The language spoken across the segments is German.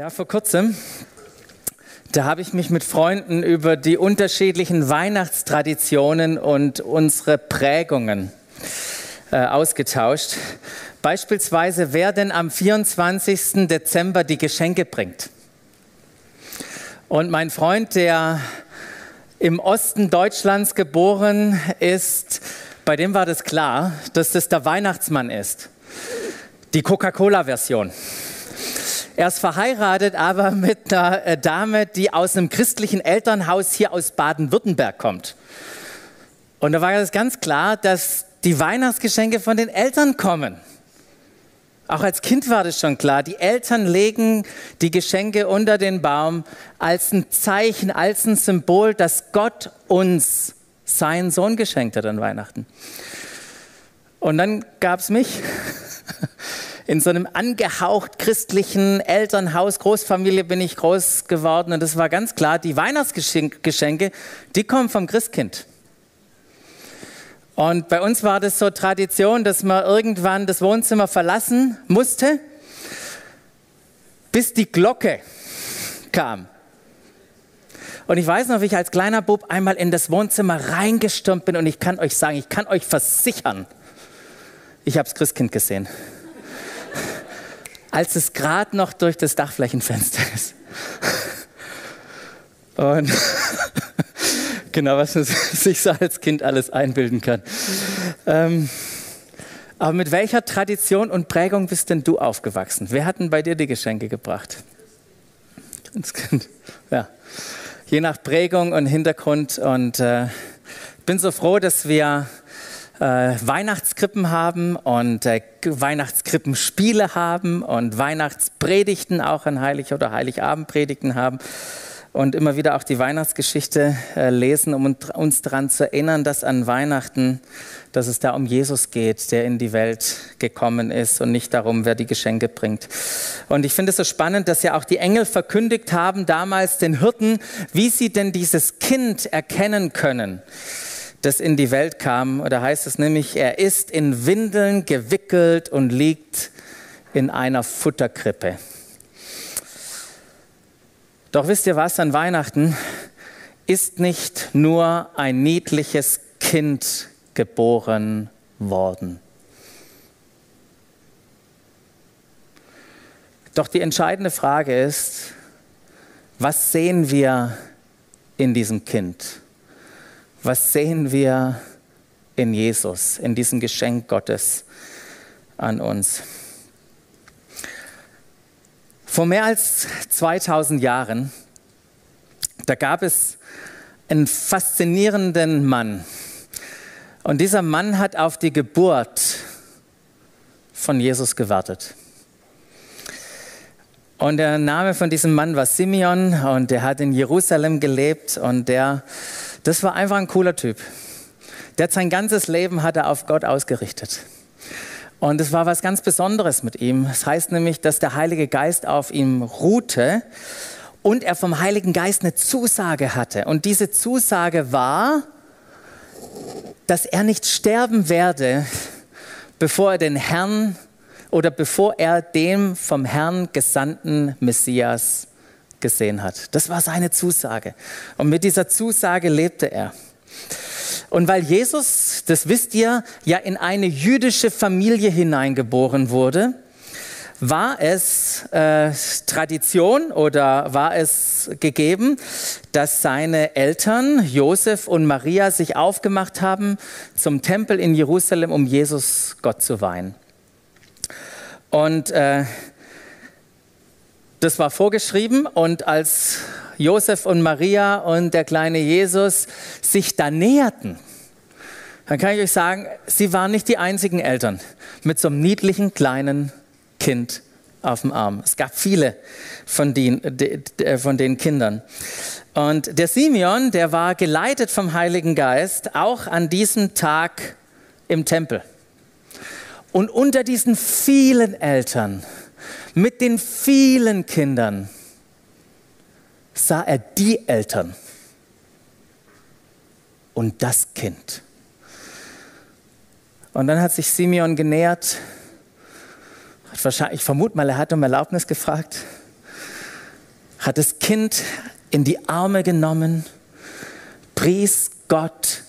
Ja, vor kurzem, da habe ich mich mit Freunden über die unterschiedlichen Weihnachtstraditionen und unsere Prägungen äh, ausgetauscht. Beispielsweise, wer denn am 24. Dezember die Geschenke bringt. Und mein Freund, der im Osten Deutschlands geboren ist, bei dem war das klar, dass das der Weihnachtsmann ist. Die Coca-Cola-Version. Er ist verheiratet, aber mit einer äh, Dame, die aus einem christlichen Elternhaus hier aus Baden-Württemberg kommt. Und da war es ganz klar, dass die Weihnachtsgeschenke von den Eltern kommen. Auch als Kind war das schon klar. Die Eltern legen die Geschenke unter den Baum als ein Zeichen, als ein Symbol, dass Gott uns seinen Sohn geschenkt hat an Weihnachten. Und dann gab es mich in so einem angehaucht christlichen Elternhaus, Großfamilie bin ich groß geworden und es war ganz klar, die Weihnachtsgeschenke, die kommen vom Christkind. Und bei uns war das so Tradition, dass man irgendwann das Wohnzimmer verlassen musste, bis die Glocke kam. Und ich weiß noch, wie ich als kleiner Bub einmal in das Wohnzimmer reingestürmt bin und ich kann euch sagen, ich kann euch versichern, ich habe das Christkind gesehen als es gerade noch durch das Dachflächenfenster ist. Und genau, was man sich so als Kind alles einbilden kann. Ähm, aber mit welcher Tradition und Prägung bist denn du aufgewachsen? Wer hat denn bei dir die Geschenke gebracht? Ja. Je nach Prägung und Hintergrund. Und äh, bin so froh, dass wir äh, Weihnachtskrippen haben und äh, Weihnachtskrippenspiele haben und Weihnachtspredigten auch an Heilig- oder Heiligabendpredigten haben und immer wieder auch die Weihnachtsgeschichte äh, lesen, um uns daran zu erinnern, dass an Weihnachten, dass es da um Jesus geht, der in die Welt gekommen ist und nicht darum, wer die Geschenke bringt. Und ich finde es so spannend, dass ja auch die Engel verkündigt haben damals den Hirten, wie sie denn dieses Kind erkennen können das in die Welt kam. Da heißt es nämlich, er ist in Windeln gewickelt und liegt in einer Futterkrippe. Doch wisst ihr was, an Weihnachten ist nicht nur ein niedliches Kind geboren worden. Doch die entscheidende Frage ist, was sehen wir in diesem Kind? Was sehen wir in Jesus, in diesem Geschenk Gottes an uns? Vor mehr als 2000 Jahren, da gab es einen faszinierenden Mann. Und dieser Mann hat auf die Geburt von Jesus gewartet. Und der Name von diesem Mann war Simeon und der hat in Jerusalem gelebt und der das war einfach ein cooler Typ. Der hat sein ganzes Leben hat er auf Gott ausgerichtet. Und es war was ganz Besonderes mit ihm. Das heißt nämlich, dass der Heilige Geist auf ihm ruhte und er vom Heiligen Geist eine Zusage hatte. Und diese Zusage war, dass er nicht sterben werde, bevor er den Herrn oder bevor er dem vom Herrn gesandten Messias gesehen hat. Das war seine Zusage. Und mit dieser Zusage lebte er. Und weil Jesus, das wisst ihr, ja in eine jüdische Familie hineingeboren wurde, war es äh, Tradition oder war es gegeben, dass seine Eltern Josef und Maria sich aufgemacht haben zum Tempel in Jerusalem, um Jesus Gott zu weihen. Und äh, das war vorgeschrieben und als Josef und Maria und der kleine Jesus sich da näherten, dann kann ich euch sagen, sie waren nicht die einzigen Eltern mit so einem niedlichen kleinen Kind auf dem Arm. Es gab viele von den, von den Kindern. Und der Simeon, der war geleitet vom Heiligen Geist auch an diesem Tag im Tempel. Und unter diesen vielen Eltern mit den vielen Kindern sah er die Eltern und das Kind. Und dann hat sich Simeon genähert, hat wahrscheinlich, ich vermute mal, er hat um Erlaubnis gefragt hat das Kind in die Arme genommen, pries Gott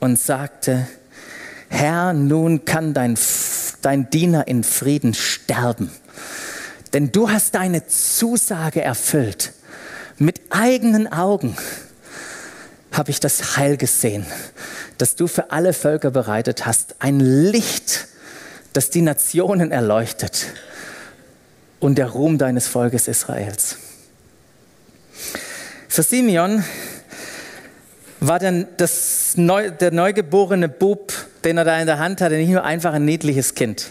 und sagte, Herr, nun kann dein, dein Diener in Frieden sterben, denn du hast deine Zusage erfüllt. Mit eigenen Augen habe ich das Heil gesehen, das du für alle Völker bereitet hast. Ein Licht, das die Nationen erleuchtet und der Ruhm deines Volkes Israels. Für Simeon war dann das neu, der neugeborene Bub, den er da in der Hand hatte, nicht nur einfach ein niedliches Kind.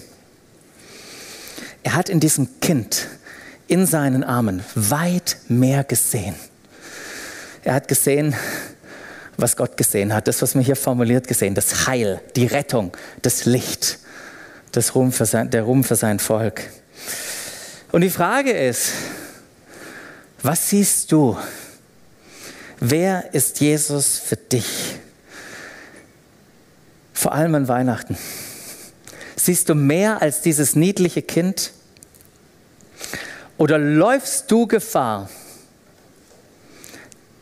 Er hat in diesem Kind, in seinen Armen, weit mehr gesehen. Er hat gesehen, was Gott gesehen hat, das, was mir hier formuliert gesehen, das Heil, die Rettung, das Licht, das Ruhm für sein, der Ruhm für sein Volk. Und die Frage ist, was siehst du? Wer ist Jesus für dich? Vor allem an Weihnachten. Siehst du mehr als dieses niedliche Kind? Oder läufst du Gefahr,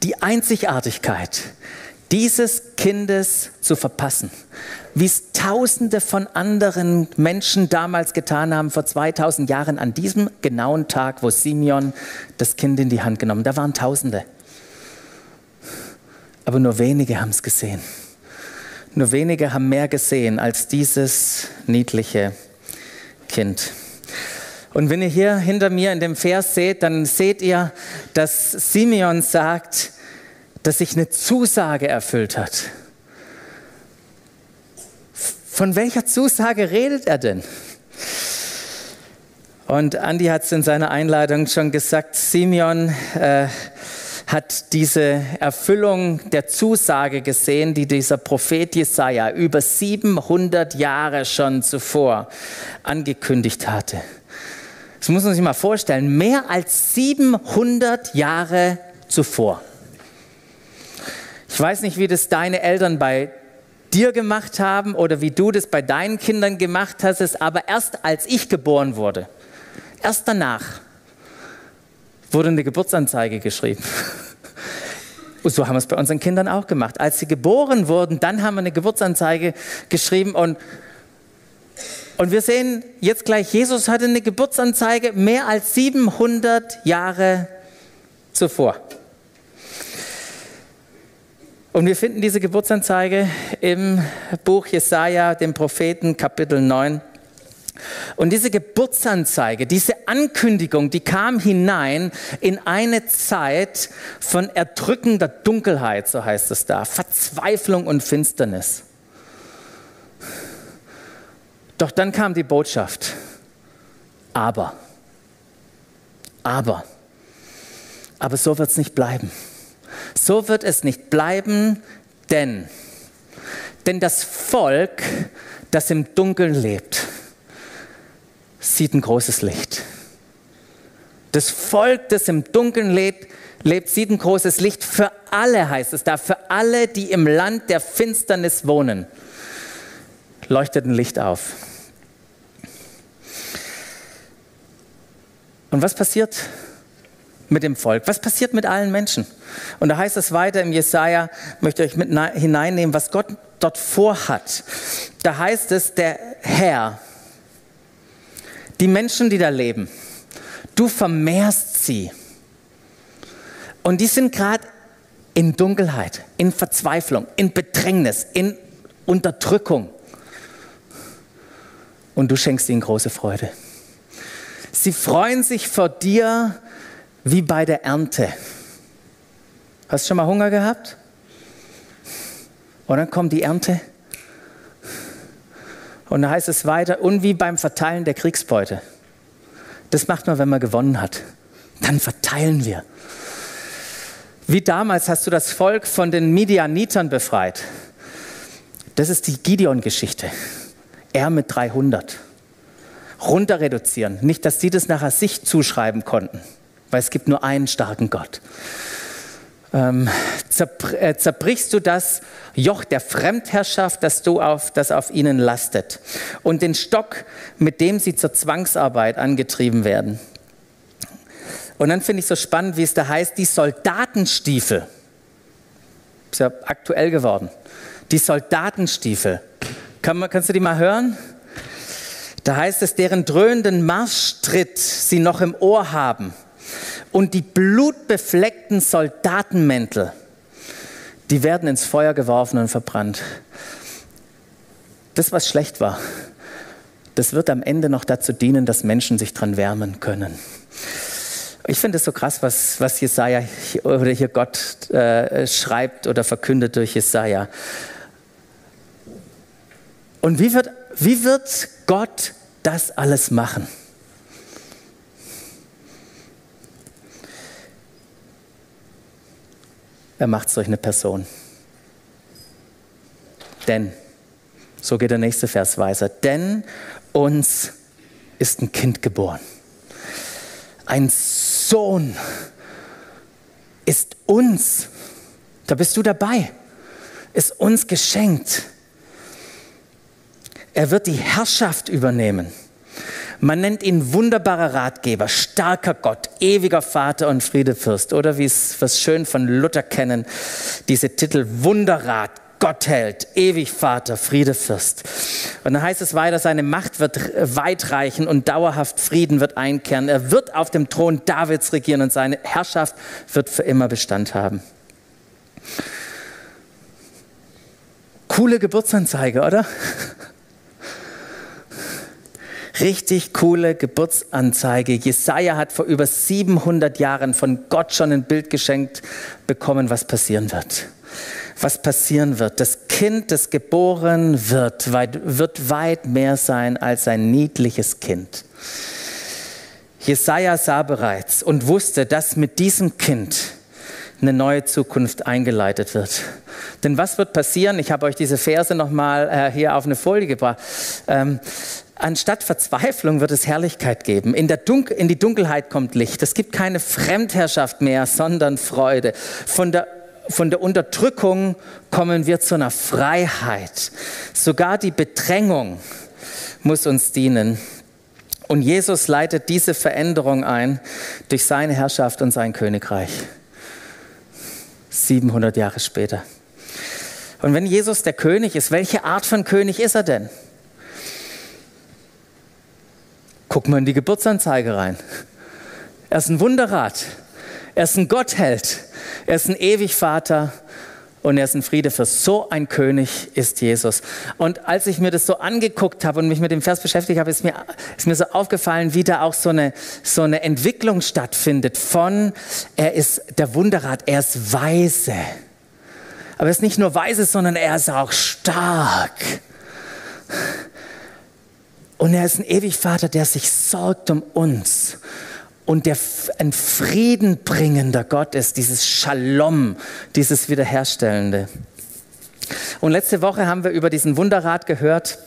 die Einzigartigkeit dieses Kindes zu verpassen, wie es Tausende von anderen Menschen damals getan haben, vor 2000 Jahren, an diesem genauen Tag, wo Simeon das Kind in die Hand genommen Da waren Tausende. Aber nur wenige haben es gesehen. Nur wenige haben mehr gesehen als dieses niedliche Kind. Und wenn ihr hier hinter mir in dem Vers seht, dann seht ihr, dass Simeon sagt, dass sich eine Zusage erfüllt hat. Von welcher Zusage redet er denn? Und Andi hat es in seiner Einleitung schon gesagt, Simeon äh, hat diese Erfüllung der Zusage gesehen, die dieser Prophet Jesaja über 700 Jahre schon zuvor angekündigt hatte. Das muss man sich mal vorstellen, mehr als 700 Jahre zuvor. Ich weiß nicht, wie das deine Eltern bei dir gemacht haben oder wie du das bei deinen Kindern gemacht hast, aber erst als ich geboren wurde, erst danach wurde eine Geburtsanzeige geschrieben. Und so haben wir es bei unseren Kindern auch gemacht. Als sie geboren wurden, dann haben wir eine Geburtsanzeige geschrieben und und wir sehen jetzt gleich, Jesus hatte eine Geburtsanzeige mehr als 700 Jahre zuvor. Und wir finden diese Geburtsanzeige im Buch Jesaja, dem Propheten, Kapitel 9. Und diese Geburtsanzeige, diese Ankündigung, die kam hinein in eine Zeit von erdrückender Dunkelheit, so heißt es da, Verzweiflung und Finsternis. Doch dann kam die Botschaft, aber, aber, aber so wird es nicht bleiben. So wird es nicht bleiben, denn, denn das Volk, das im Dunkeln lebt, sieht ein großes Licht. Das Volk, das im Dunkeln lebt, lebt, sieht ein großes Licht. Für alle heißt es da, für alle, die im Land der Finsternis wohnen, leuchtet ein Licht auf. Und was passiert? mit dem Volk? Was passiert mit allen Menschen? Und da heißt es weiter im Jesaja, möchte ich euch mit hineinnehmen, was Gott dort vorhat. Da heißt es, der Herr, die Menschen, die da leben, du vermehrst sie. Und die sind gerade in Dunkelheit, in Verzweiflung, in Bedrängnis, in Unterdrückung. Und du schenkst ihnen große Freude. Sie freuen sich vor dir wie bei der Ernte. Hast du schon mal Hunger gehabt? Und dann kommt die Ernte. Und dann heißt es weiter, und wie beim Verteilen der Kriegsbeute. Das macht man, wenn man gewonnen hat. Dann verteilen wir. Wie damals hast du das Volk von den Midianitern befreit. Das ist die Gideon-Geschichte. Er mit 300. Runter reduzieren. Nicht, dass sie das nachher sich zuschreiben konnten weil es gibt nur einen starken Gott. Ähm, äh, zerbrichst du das Joch der Fremdherrschaft, das, du auf, das auf ihnen lastet, und den Stock, mit dem sie zur Zwangsarbeit angetrieben werden. Und dann finde ich so spannend, wie es da heißt, die Soldatenstiefel. Ist ja aktuell geworden. Die Soldatenstiefel. Kann man, kannst du die mal hören? Da heißt es, deren dröhnenden Marschtritt sie noch im Ohr haben und die blutbefleckten Soldatenmäntel, die werden ins Feuer geworfen und verbrannt. Das, was schlecht war, das wird am Ende noch dazu dienen, dass Menschen sich dran wärmen können. Ich finde es so krass, was, was Jesaja oder hier Gott äh, schreibt oder verkündet durch Jesaja. Und wie wird, wie wird Gott das alles machen? Er macht es durch eine Person. Denn, so geht der nächste Vers weiter, denn uns ist ein Kind geboren. Ein Sohn ist uns, da bist du dabei, ist uns geschenkt. Er wird die Herrschaft übernehmen. Man nennt ihn wunderbarer Ratgeber, starker Gott, ewiger Vater und Friedefürst. Oder wie es was schön von Luther kennen, diese Titel Wunderrat, Gottheld, ewig Vater, Friedefürst. Und dann heißt es weiter, seine Macht wird weit reichen und dauerhaft Frieden wird einkehren. Er wird auf dem Thron Davids regieren und seine Herrschaft wird für immer Bestand haben. Coole Geburtsanzeige, oder? Richtig coole Geburtsanzeige. Jesaja hat vor über 700 Jahren von Gott schon ein Bild geschenkt bekommen, was passieren wird. Was passieren wird. Das Kind, das geboren wird, wird weit mehr sein als ein niedliches Kind. Jesaja sah bereits und wusste, dass mit diesem Kind eine neue Zukunft eingeleitet wird. Denn was wird passieren? Ich habe euch diese Verse nochmal äh, hier auf eine Folie gebracht. Ähm, Anstatt Verzweiflung wird es Herrlichkeit geben. In, in die Dunkelheit kommt Licht. Es gibt keine Fremdherrschaft mehr, sondern Freude. Von der, von der Unterdrückung kommen wir zu einer Freiheit. Sogar die Bedrängung muss uns dienen. Und Jesus leitet diese Veränderung ein durch seine Herrschaft und sein Königreich. 700 Jahre später. Und wenn Jesus der König ist, welche Art von König ist er denn? Guck mal in die Geburtsanzeige rein. Er ist ein Wunderrat. Er ist ein Gottheld. Er ist ein Ewigvater und er ist ein Friede für so ein König ist Jesus. Und als ich mir das so angeguckt habe und mich mit dem Vers beschäftigt habe, ist mir, ist mir so aufgefallen, wie da auch so eine, so eine Entwicklung stattfindet von, er ist der Wunderrat, er ist weise. Aber er ist nicht nur weise, sondern er ist auch stark. Und er ist ein ewig Vater, der sich sorgt um uns und der ein friedenbringender Gott ist, dieses Shalom, dieses Wiederherstellende. Und letzte Woche haben wir über diesen Wunderrat gehört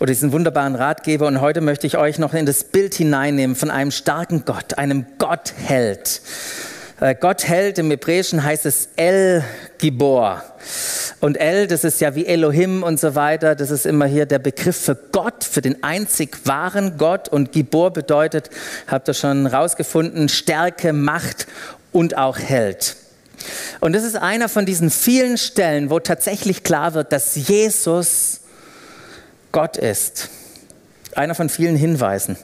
oder diesen wunderbaren Ratgeber und heute möchte ich euch noch in das Bild hineinnehmen von einem starken Gott, einem Gottheld. Äh, Gottheld im Hebräischen heißt es El Gibor. Und El, das ist ja wie Elohim und so weiter, das ist immer hier der Begriff für Gott, für den einzig wahren Gott. Und Gibor bedeutet, habt ihr schon rausgefunden, Stärke, Macht und auch Held. Und das ist einer von diesen vielen Stellen, wo tatsächlich klar wird, dass Jesus Gott ist. Einer von vielen Hinweisen.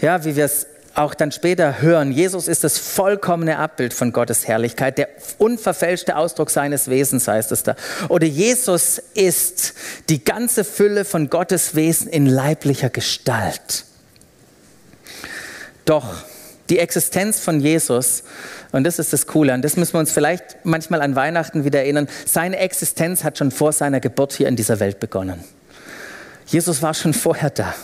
Ja, wie wir es auch dann später hören, Jesus ist das vollkommene Abbild von Gottes Herrlichkeit, der unverfälschte Ausdruck seines Wesens heißt es da. Oder Jesus ist die ganze Fülle von Gottes Wesen in leiblicher Gestalt. Doch die Existenz von Jesus, und das ist das Coole, und das müssen wir uns vielleicht manchmal an Weihnachten wieder erinnern, seine Existenz hat schon vor seiner Geburt hier in dieser Welt begonnen. Jesus war schon vorher da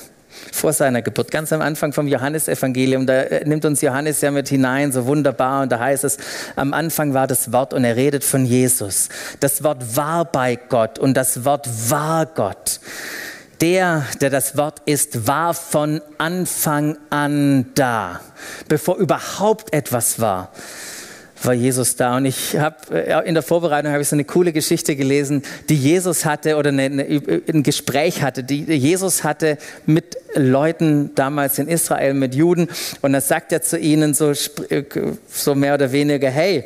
vor seiner Geburt, ganz am Anfang vom Johannesevangelium, da äh, nimmt uns Johannes ja mit hinein, so wunderbar, und da heißt es, am Anfang war das Wort und er redet von Jesus. Das Wort war bei Gott und das Wort war Gott. Der, der das Wort ist, war von Anfang an da, bevor überhaupt etwas war war Jesus da. Und ich habe äh, in der Vorbereitung habe ich so eine coole Geschichte gelesen, die Jesus hatte oder eine, eine, ein Gespräch hatte, die Jesus hatte mit Leuten damals in Israel, mit Juden. Und da sagt er zu ihnen so, äh, so mehr oder weniger, hey,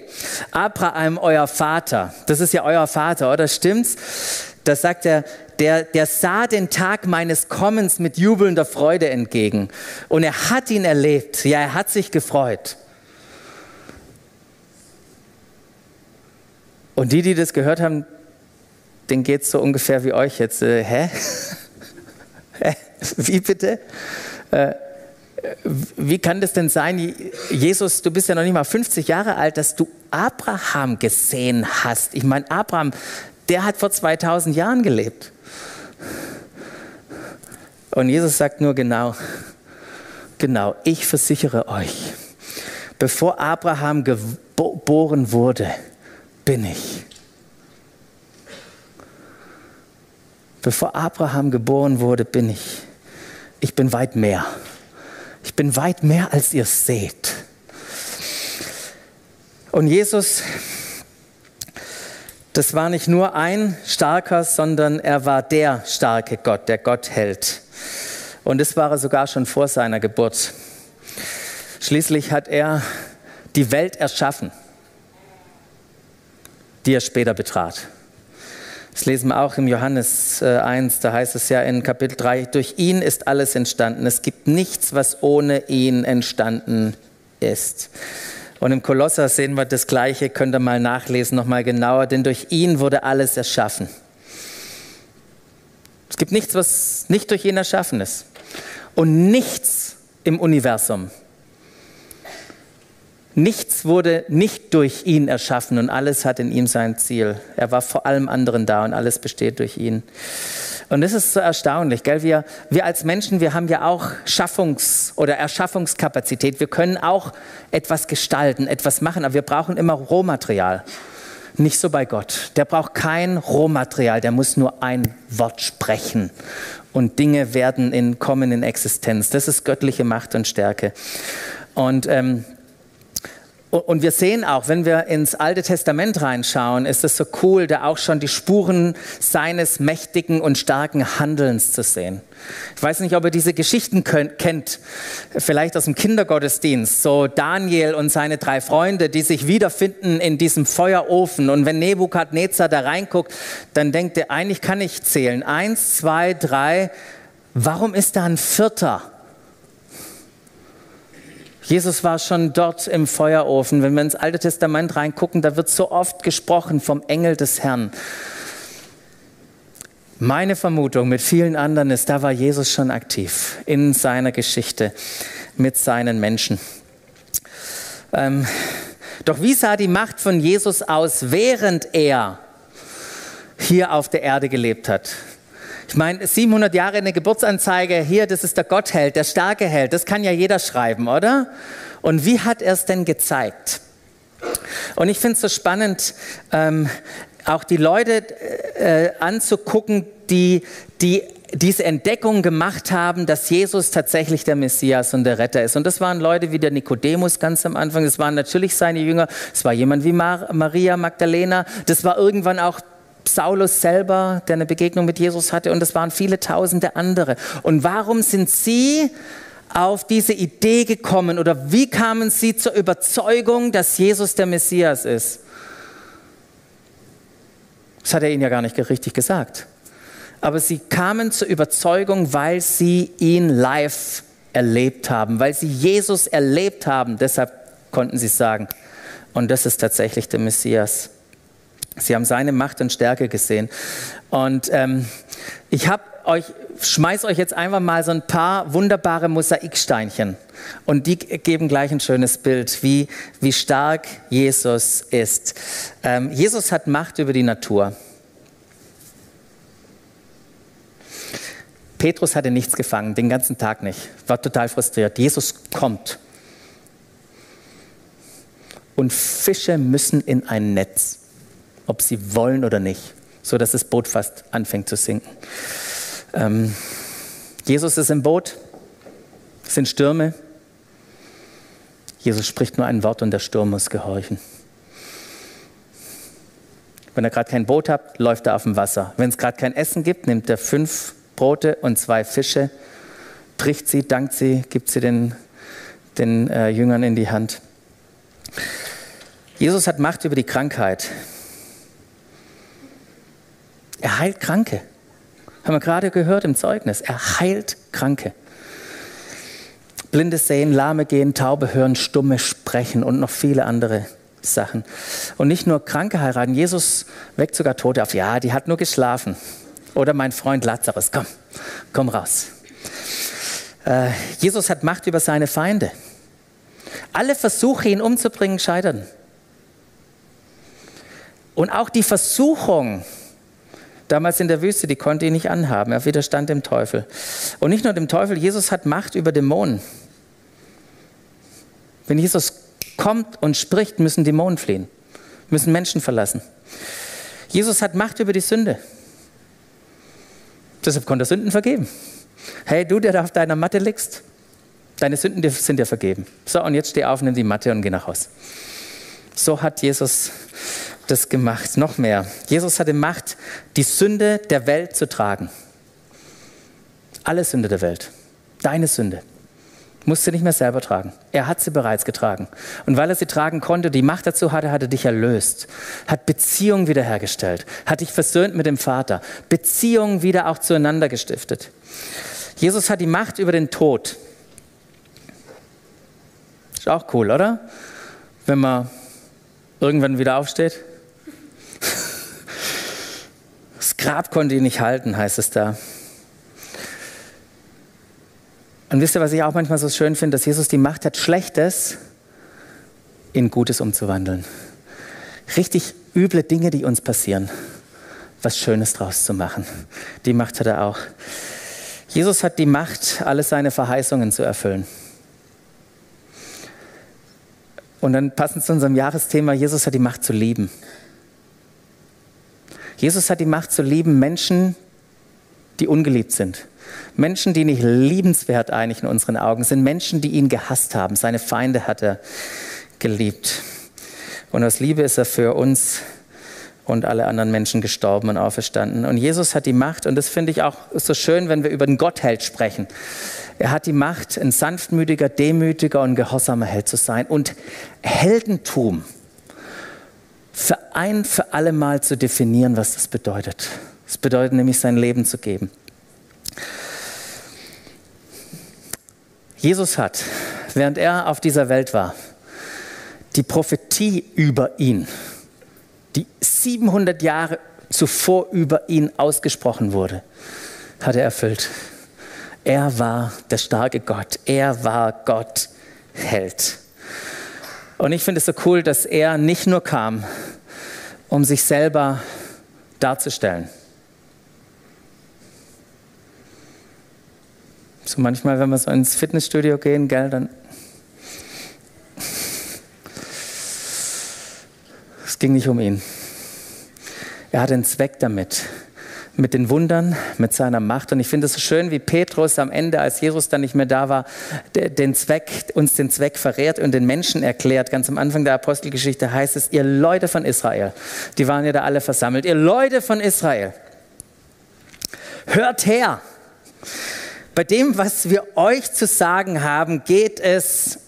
Abraham, euer Vater, das ist ja euer Vater, oder stimmt's? Da sagt er, der, der sah den Tag meines Kommens mit jubelnder Freude entgegen. Und er hat ihn erlebt. Ja, er hat sich gefreut. Und die, die das gehört haben, denen geht es so ungefähr wie euch jetzt. Äh, hä? wie bitte? Äh, wie kann das denn sein, Jesus, du bist ja noch nicht mal 50 Jahre alt, dass du Abraham gesehen hast? Ich meine, Abraham, der hat vor 2000 Jahren gelebt. Und Jesus sagt nur genau, genau, ich versichere euch, bevor Abraham geboren wurde, bin ich. Bevor Abraham geboren wurde, bin ich. Ich bin weit mehr. Ich bin weit mehr, als ihr seht. Und Jesus, das war nicht nur ein starker, sondern er war der starke Gott, der Gott hält. Und das war er sogar schon vor seiner Geburt. Schließlich hat er die Welt erschaffen die er später betrat. Das lesen wir auch im Johannes 1, äh, da heißt es ja in Kapitel 3, durch ihn ist alles entstanden. Es gibt nichts, was ohne ihn entstanden ist. Und im Kolosser sehen wir das Gleiche, könnt ihr mal nachlesen, nochmal genauer, denn durch ihn wurde alles erschaffen. Es gibt nichts, was nicht durch ihn erschaffen ist. Und nichts im Universum Nichts wurde nicht durch ihn erschaffen und alles hat in ihm sein Ziel. Er war vor allem anderen da und alles besteht durch ihn. Und das ist so erstaunlich, gell? Wir, wir als Menschen, wir haben ja auch Schaffungs- oder Erschaffungskapazität. Wir können auch etwas gestalten, etwas machen, aber wir brauchen immer Rohmaterial. Nicht so bei Gott. Der braucht kein Rohmaterial, der muss nur ein Wort sprechen und Dinge werden in, kommen in Existenz. Das ist göttliche Macht und Stärke. Und ähm, und wir sehen auch, wenn wir ins Alte Testament reinschauen, ist es so cool, da auch schon die Spuren seines mächtigen und starken Handelns zu sehen. Ich weiß nicht, ob ihr diese Geschichten könnt, kennt, vielleicht aus dem Kindergottesdienst, so Daniel und seine drei Freunde, die sich wiederfinden in diesem Feuerofen. Und wenn Nebukadnezar da reinguckt, dann denkt er, eigentlich kann ich zählen. Eins, zwei, drei. Warum ist da ein Vierter? Jesus war schon dort im Feuerofen. Wenn wir ins Alte Testament reingucken, da wird so oft gesprochen vom Engel des Herrn. Meine Vermutung mit vielen anderen ist, da war Jesus schon aktiv in seiner Geschichte mit seinen Menschen. Ähm, doch wie sah die Macht von Jesus aus, während er hier auf der Erde gelebt hat? Ich meine, 700 Jahre eine Geburtsanzeige, hier, das ist der Gottheld, der starke Held, das kann ja jeder schreiben, oder? Und wie hat er es denn gezeigt? Und ich finde es so spannend, ähm, auch die Leute äh, anzugucken, die, die diese Entdeckung gemacht haben, dass Jesus tatsächlich der Messias und der Retter ist. Und das waren Leute wie der Nikodemus ganz am Anfang, das waren natürlich seine Jünger, es war jemand wie Mar Maria Magdalena, das war irgendwann auch Saulus selber, der eine Begegnung mit Jesus hatte, und es waren viele tausende andere. Und warum sind sie auf diese Idee gekommen oder wie kamen sie zur Überzeugung, dass Jesus der Messias ist? Das hat er ihnen ja gar nicht richtig gesagt. Aber sie kamen zur Überzeugung, weil sie ihn live erlebt haben, weil sie Jesus erlebt haben. Deshalb konnten sie sagen, und das ist tatsächlich der Messias. Sie haben seine Macht und Stärke gesehen. Und ähm, ich habe euch, schmeiß euch jetzt einfach mal so ein paar wunderbare Mosaiksteinchen. Und die geben gleich ein schönes Bild, wie, wie stark Jesus ist. Ähm, Jesus hat Macht über die Natur. Petrus hatte nichts gefangen, den ganzen Tag nicht, war total frustriert. Jesus kommt. Und Fische müssen in ein Netz ob sie wollen oder nicht, so dass das Boot fast anfängt zu sinken. Ähm, Jesus ist im Boot, es sind Stürme. Jesus spricht nur ein Wort und der Sturm muss gehorchen. Wenn er gerade kein Boot hat, läuft er auf dem Wasser. Wenn es gerade kein Essen gibt, nimmt er fünf Brote und zwei Fische, bricht sie, dankt sie, gibt sie den, den äh, Jüngern in die Hand. Jesus hat Macht über die Krankheit. Er heilt Kranke. Haben wir gerade gehört im Zeugnis. Er heilt Kranke. Blinde sehen, Lahme gehen, Taube hören, Stumme sprechen und noch viele andere Sachen. Und nicht nur Kranke heiraten. Jesus weckt sogar Tote auf. Ja, die hat nur geschlafen. Oder mein Freund Lazarus, komm, komm raus. Äh, Jesus hat Macht über seine Feinde. Alle Versuche, ihn umzubringen, scheitern. Und auch die Versuchung, damals in der Wüste, die konnte ihn nicht anhaben. Er widerstand dem Teufel. Und nicht nur dem Teufel, Jesus hat Macht über Dämonen. Wenn Jesus kommt und spricht, müssen Dämonen fliehen, müssen Menschen verlassen. Jesus hat Macht über die Sünde. Deshalb konnte er Sünden vergeben. Hey, du, der da auf deiner Matte liegst, deine Sünden sind dir vergeben. So, und jetzt steh auf, nimm die Matte und geh nach Hause. So hat Jesus das gemacht. Noch mehr. Jesus hatte Macht, die Sünde der Welt zu tragen. Alle Sünde der Welt. Deine Sünde. Musste nicht mehr selber tragen. Er hat sie bereits getragen. Und weil er sie tragen konnte, die Macht dazu hatte, hat er dich erlöst, hat Beziehungen wiederhergestellt, hat dich versöhnt mit dem Vater, Beziehungen wieder auch zueinander gestiftet. Jesus hat die Macht über den Tod. Ist auch cool, oder? Wenn man irgendwann wieder aufsteht. Das Grab konnte ihn nicht halten, heißt es da. Und wisst ihr, was ich auch manchmal so schön finde, dass Jesus die Macht hat, Schlechtes in Gutes umzuwandeln. Richtig üble Dinge, die uns passieren, was Schönes draus zu machen. Die Macht hat er auch. Jesus hat die Macht, alle seine Verheißungen zu erfüllen. Und dann passend zu unserem Jahresthema, Jesus hat die Macht zu lieben. Jesus hat die Macht zu lieben Menschen, die ungeliebt sind. Menschen, die nicht liebenswert eigentlich in unseren Augen sind, Menschen, die ihn gehasst haben. Seine Feinde hat er geliebt. Und aus Liebe ist er für uns und alle anderen Menschen gestorben und auferstanden. Und Jesus hat die Macht, und das finde ich auch so schön, wenn wir über den Gottheld sprechen. Er hat die Macht, ein sanftmütiger, demütiger und gehorsamer Held zu sein und Heldentum für ein für alle Mal zu definieren, was das bedeutet. Es bedeutet nämlich, sein Leben zu geben. Jesus hat, während er auf dieser Welt war, die Prophetie über ihn, die 700 Jahre zuvor über ihn ausgesprochen wurde, hat er erfüllt. Er war der starke Gott. Er war Gott Held. Und ich finde es so cool, dass er nicht nur kam, um sich selber darzustellen, So manchmal, wenn wir so ins Fitnessstudio gehen, gell, dann. Es ging nicht um ihn. Er hatte einen Zweck damit. Mit den Wundern, mit seiner Macht. Und ich finde es so schön, wie Petrus am Ende, als Jesus dann nicht mehr da war, den Zweck, uns den Zweck verrät und den Menschen erklärt. Ganz am Anfang der Apostelgeschichte heißt es, ihr Leute von Israel, die waren ja da alle versammelt, ihr Leute von Israel, hört her. Bei dem, was wir euch zu sagen haben, geht es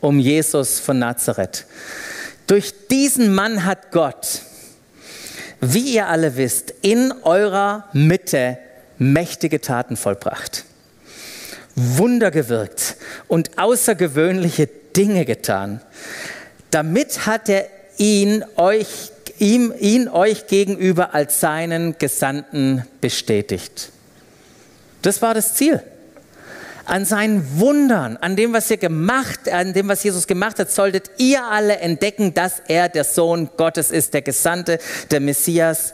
um Jesus von Nazareth. Durch diesen Mann hat Gott, wie ihr alle wisst, in eurer Mitte mächtige Taten vollbracht, Wunder gewirkt und außergewöhnliche Dinge getan. Damit hat er ihn euch, ihm, ihn euch gegenüber als seinen Gesandten bestätigt. Das war das Ziel. An seinen Wundern, an dem, was er gemacht, an dem, was Jesus gemacht hat, solltet ihr alle entdecken, dass er der Sohn Gottes ist, der Gesandte, der Messias,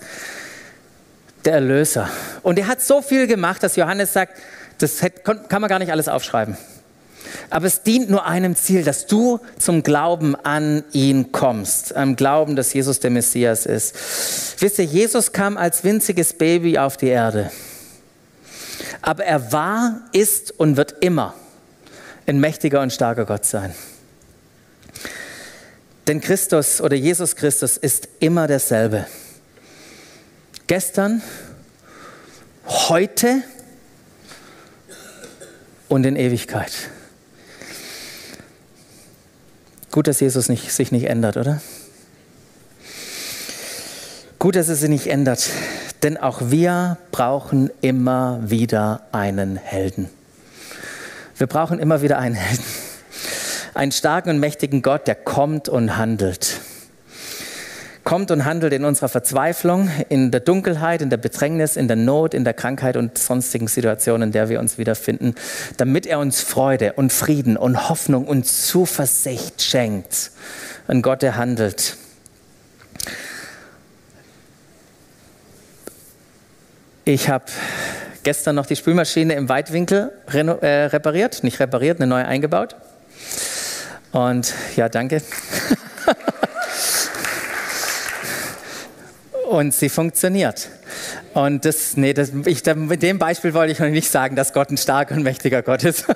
der Erlöser. Und er hat so viel gemacht, dass Johannes sagt, das kann man gar nicht alles aufschreiben. Aber es dient nur einem Ziel, dass du zum Glauben an ihn kommst, am Glauben, dass Jesus der Messias ist. Wisst ihr, Jesus kam als winziges Baby auf die Erde. Aber er war, ist und wird immer ein mächtiger und starker Gott sein. Denn Christus oder Jesus Christus ist immer derselbe. Gestern, heute und in Ewigkeit. Gut, dass Jesus nicht, sich nicht ändert, oder? Gut, dass es sich nicht ändert, denn auch wir brauchen immer wieder einen Helden. Wir brauchen immer wieder einen Helden. Einen starken und mächtigen Gott, der kommt und handelt kommt und handelt in unserer Verzweiflung, in der Dunkelheit, in der Bedrängnis, in der Not, in der Krankheit und sonstigen Situationen, in der wir uns wiederfinden, damit er uns Freude und Frieden und Hoffnung und Zuversicht schenkt. Ein Gott, der handelt. Ich habe gestern noch die Spülmaschine im Weitwinkel äh, repariert, nicht repariert, eine neue eingebaut. Und ja, danke. und sie funktioniert. Und das, nee, das, ich, mit dem Beispiel wollte ich noch nicht sagen, dass Gott ein starker und mächtiger Gott ist.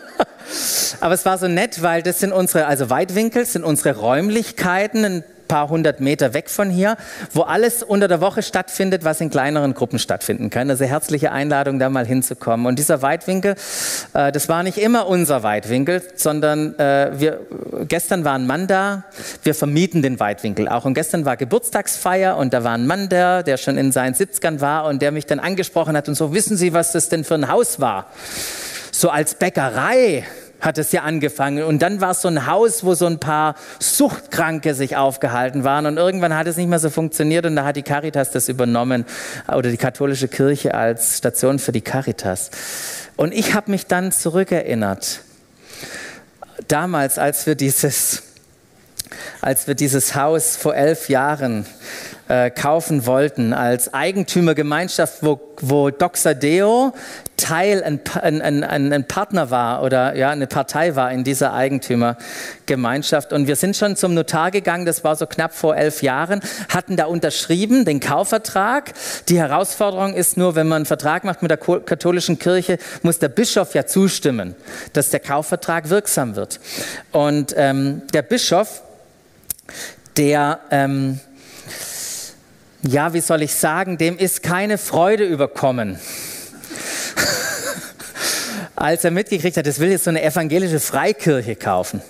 Aber es war so nett, weil das sind unsere, also Weitwinkel sind unsere Räumlichkeiten, ein paar hundert Meter weg von hier, wo alles unter der Woche stattfindet, was in kleineren Gruppen stattfinden kann. Also herzliche Einladung, da mal hinzukommen. Und dieser Weitwinkel, äh, das war nicht immer unser Weitwinkel, sondern äh, wir, gestern war ein Mann da, wir vermieten den Weitwinkel auch. Und gestern war Geburtstagsfeier und da war ein Mann da, der schon in seinen 70ern war und der mich dann angesprochen hat und so, wissen Sie, was das denn für ein Haus war? So als Bäckerei hat es ja angefangen. Und dann war es so ein Haus, wo so ein paar Suchtkranke sich aufgehalten waren. Und irgendwann hat es nicht mehr so funktioniert und da hat die Caritas das übernommen oder die katholische Kirche als Station für die Caritas. Und ich habe mich dann zurückerinnert. Damals, als wir dieses, als wir dieses Haus vor elf Jahren äh, kaufen wollten als Eigentümergemeinschaft, wo, wo Doxadeo Teil, ein, ein, ein, ein, Partner war oder ja, eine Partei war in dieser Eigentümergemeinschaft. Und wir sind schon zum Notar gegangen, das war so knapp vor elf Jahren, hatten da unterschrieben den Kaufvertrag. Die Herausforderung ist nur, wenn man einen Vertrag macht mit der katholischen Kirche, muss der Bischof ja zustimmen, dass der Kaufvertrag wirksam wird. Und ähm, der Bischof, der... Ähm, ja, wie soll ich sagen, dem ist keine Freude überkommen. Als er mitgekriegt hat, es will jetzt so eine evangelische Freikirche kaufen.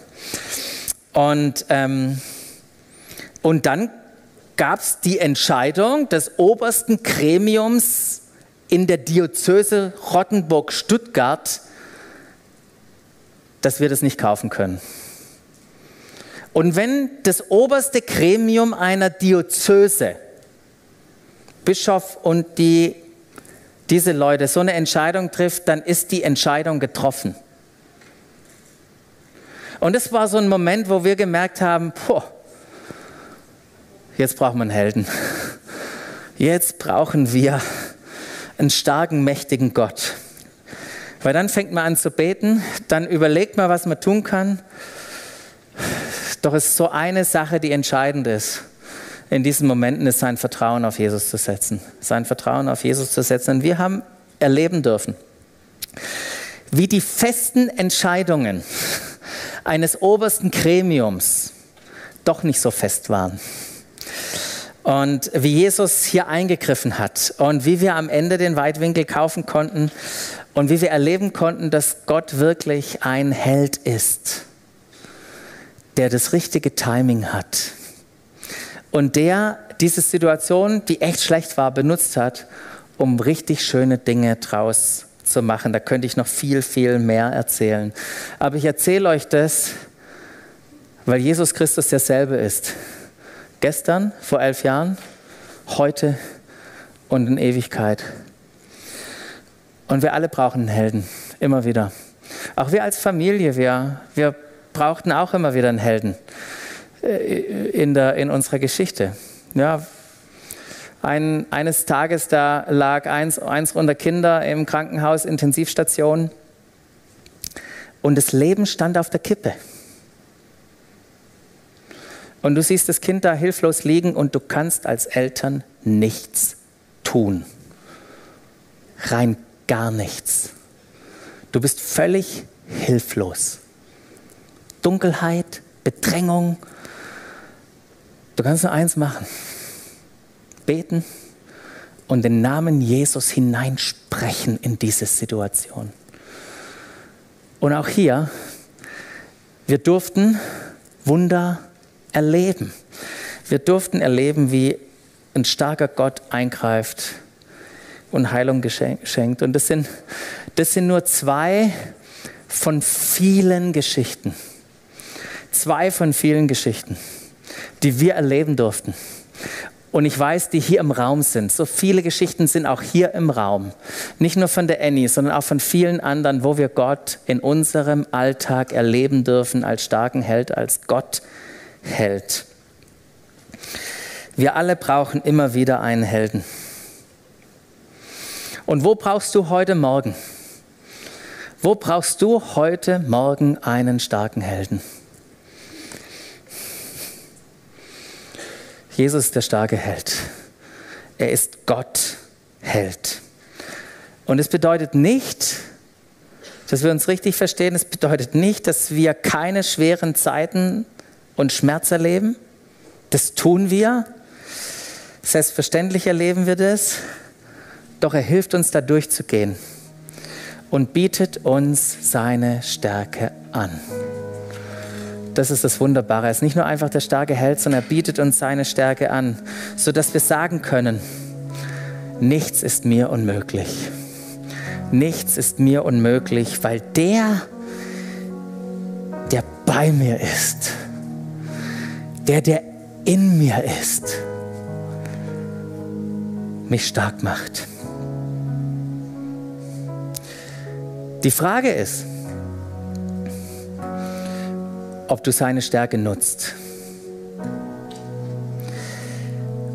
Und, ähm, und dann gab es die Entscheidung des obersten Gremiums in der Diözese Rottenburg-Stuttgart, dass wir das nicht kaufen können. Und wenn das oberste Gremium einer Diözese Bischof und die, diese Leute so eine Entscheidung trifft, dann ist die Entscheidung getroffen. Und es war so ein Moment, wo wir gemerkt haben, boah, jetzt brauchen wir einen Helden. Jetzt brauchen wir einen starken, mächtigen Gott. Weil dann fängt man an zu beten, dann überlegt man, was man tun kann. Doch es ist so eine Sache, die entscheidend ist in diesen Momenten ist sein Vertrauen auf Jesus zu setzen. Sein Vertrauen auf Jesus zu setzen. Und wir haben erleben dürfen, wie die festen Entscheidungen eines obersten Gremiums doch nicht so fest waren. Und wie Jesus hier eingegriffen hat und wie wir am Ende den Weitwinkel kaufen konnten und wie wir erleben konnten, dass Gott wirklich ein Held ist, der das richtige Timing hat und der diese Situation, die echt schlecht war, benutzt hat, um richtig schöne Dinge draus zu machen. Da könnte ich noch viel, viel mehr erzählen. Aber ich erzähle euch das, weil Jesus Christus derselbe ist. Gestern, vor elf Jahren, heute und in Ewigkeit. Und wir alle brauchen einen Helden, immer wieder. Auch wir als Familie, wir, wir brauchten auch immer wieder einen Helden. Äh, in, der, in unserer Geschichte. Ja, ein, eines Tages, da lag eins, eins unserer Kinder im Krankenhaus, Intensivstation, und das Leben stand auf der Kippe. Und du siehst das Kind da hilflos liegen und du kannst als Eltern nichts tun. Rein gar nichts. Du bist völlig hilflos. Dunkelheit, Bedrängung, Du kannst nur eins machen. Beten und den Namen Jesus hineinsprechen in diese Situation. Und auch hier, wir durften Wunder erleben. Wir durften erleben, wie ein starker Gott eingreift und Heilung schenkt. Und das sind, das sind nur zwei von vielen Geschichten. Zwei von vielen Geschichten, die wir erleben durften. Und ich weiß, die hier im Raum sind. So viele Geschichten sind auch hier im Raum. Nicht nur von der Annie, sondern auch von vielen anderen, wo wir Gott in unserem Alltag erleben dürfen als starken Held, als Gott Held. Wir alle brauchen immer wieder einen Helden. Und wo brauchst du heute Morgen? Wo brauchst du heute Morgen einen starken Helden? Jesus ist der starke Held. Er ist Gott Held. Und es bedeutet nicht, dass wir uns richtig verstehen, es bedeutet nicht, dass wir keine schweren Zeiten und Schmerz erleben. Das tun wir. Selbstverständlich erleben wir das. Doch er hilft uns da durchzugehen und bietet uns seine Stärke an das ist das Wunderbare. Er ist nicht nur einfach der starke Held, sondern er bietet uns seine Stärke an, sodass wir sagen können, nichts ist mir unmöglich. Nichts ist mir unmöglich, weil der, der bei mir ist, der, der in mir ist, mich stark macht. Die Frage ist, ob du seine Stärke nutzt.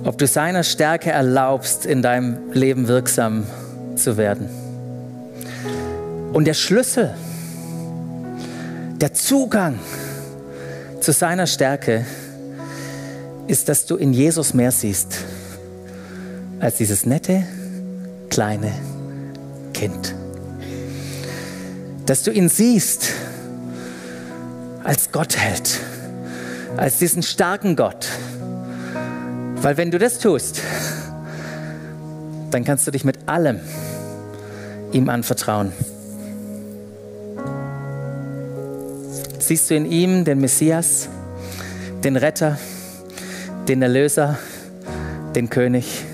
Ob du seiner Stärke erlaubst, in deinem Leben wirksam zu werden. Und der Schlüssel, der Zugang zu seiner Stärke ist, dass du in Jesus mehr siehst als dieses nette, kleine Kind. Dass du ihn siehst als Gott hält, als diesen starken Gott. Weil wenn du das tust, dann kannst du dich mit allem ihm anvertrauen. Siehst du in ihm den Messias, den Retter, den Erlöser, den König?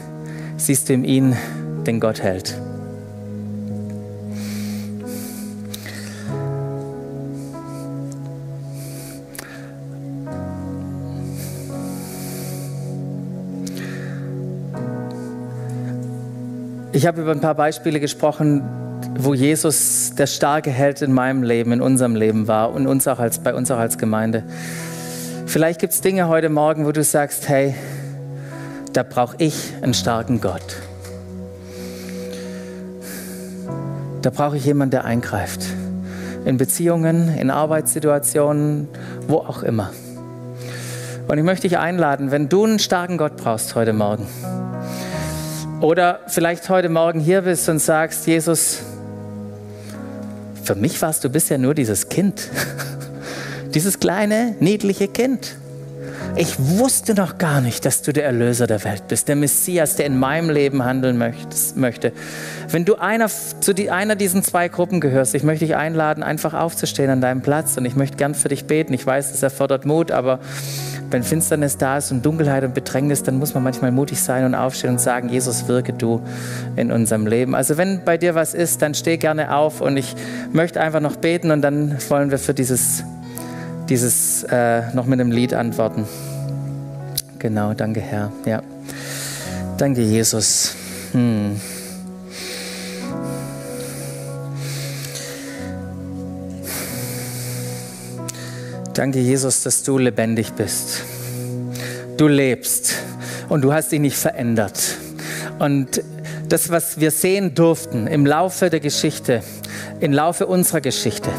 Siehst du in ihm den Gott Ich habe über ein paar Beispiele gesprochen, wo Jesus der starke Held in meinem Leben, in unserem Leben war und uns auch als, bei uns auch als Gemeinde. Vielleicht gibt es Dinge heute Morgen, wo du sagst, hey, da brauche ich einen starken Gott. Da brauche ich jemanden, der eingreift. In Beziehungen, in Arbeitssituationen, wo auch immer. Und ich möchte dich einladen, wenn du einen starken Gott brauchst heute Morgen, oder vielleicht heute Morgen hier bist und sagst, Jesus, für mich warst du bisher nur dieses Kind, dieses kleine, niedliche Kind. Ich wusste noch gar nicht, dass du der Erlöser der Welt bist, der Messias, der in meinem Leben handeln möchte. Wenn du einer zu die, einer diesen zwei Gruppen gehörst, ich möchte dich einladen, einfach aufzustehen an deinem Platz und ich möchte gern für dich beten. Ich weiß, es erfordert Mut, aber wenn Finsternis da ist und Dunkelheit und Bedrängnis, dann muss man manchmal mutig sein und aufstehen und sagen, Jesus, wirke du in unserem Leben. Also wenn bei dir was ist, dann steh gerne auf und ich möchte einfach noch beten und dann wollen wir für dieses, dieses äh, noch mit einem Lied antworten. Genau, danke Herr. Ja. Danke Jesus. Hm. Danke, Jesus, dass du lebendig bist. Du lebst und du hast dich nicht verändert. Und das, was wir sehen durften im Laufe der Geschichte, im Laufe unserer Geschichte,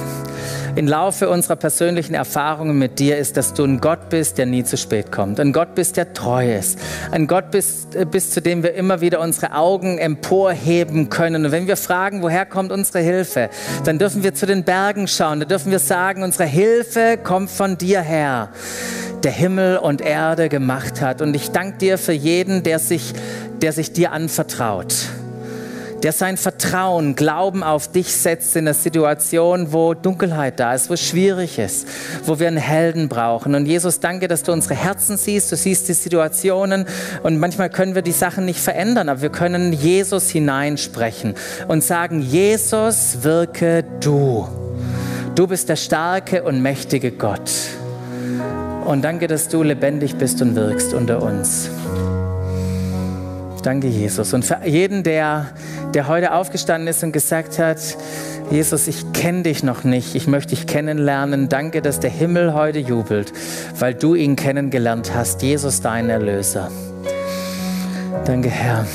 im Laufe unserer persönlichen Erfahrungen mit dir ist, dass du ein Gott bist, der nie zu spät kommt. Ein Gott bist, der treu ist. Ein Gott bist, äh, bis zu dem wir immer wieder unsere Augen emporheben können. Und wenn wir fragen, woher kommt unsere Hilfe, dann dürfen wir zu den Bergen schauen. Da dürfen wir sagen, unsere Hilfe kommt von dir her der Himmel und Erde gemacht hat. Und ich danke dir für jeden, der sich der sich dir anvertraut der sein Vertrauen, Glauben auf dich setzt in einer Situation, wo Dunkelheit da ist, wo es schwierig ist, wo wir einen Helden brauchen. Und Jesus, danke, dass du unsere Herzen siehst, du siehst die Situationen und manchmal können wir die Sachen nicht verändern, aber wir können Jesus hineinsprechen und sagen, Jesus, wirke du. Du bist der starke und mächtige Gott. Und danke, dass du lebendig bist und wirkst unter uns. Danke, Jesus. Und für jeden, der, der heute aufgestanden ist und gesagt hat, Jesus, ich kenne dich noch nicht, ich möchte dich kennenlernen. Danke, dass der Himmel heute jubelt, weil du ihn kennengelernt hast, Jesus, dein Erlöser. Danke, Herr.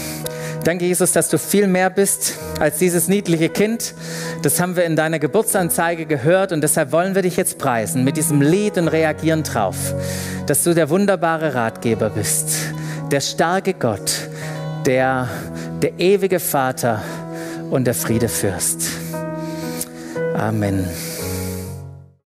Danke, Jesus, dass du viel mehr bist als dieses niedliche Kind. Das haben wir in deiner Geburtsanzeige gehört und deshalb wollen wir dich jetzt preisen mit diesem Lied und reagieren drauf, dass du der wunderbare Ratgeber bist, der starke Gott, der, der ewige Vater und der Friedefürst. Amen.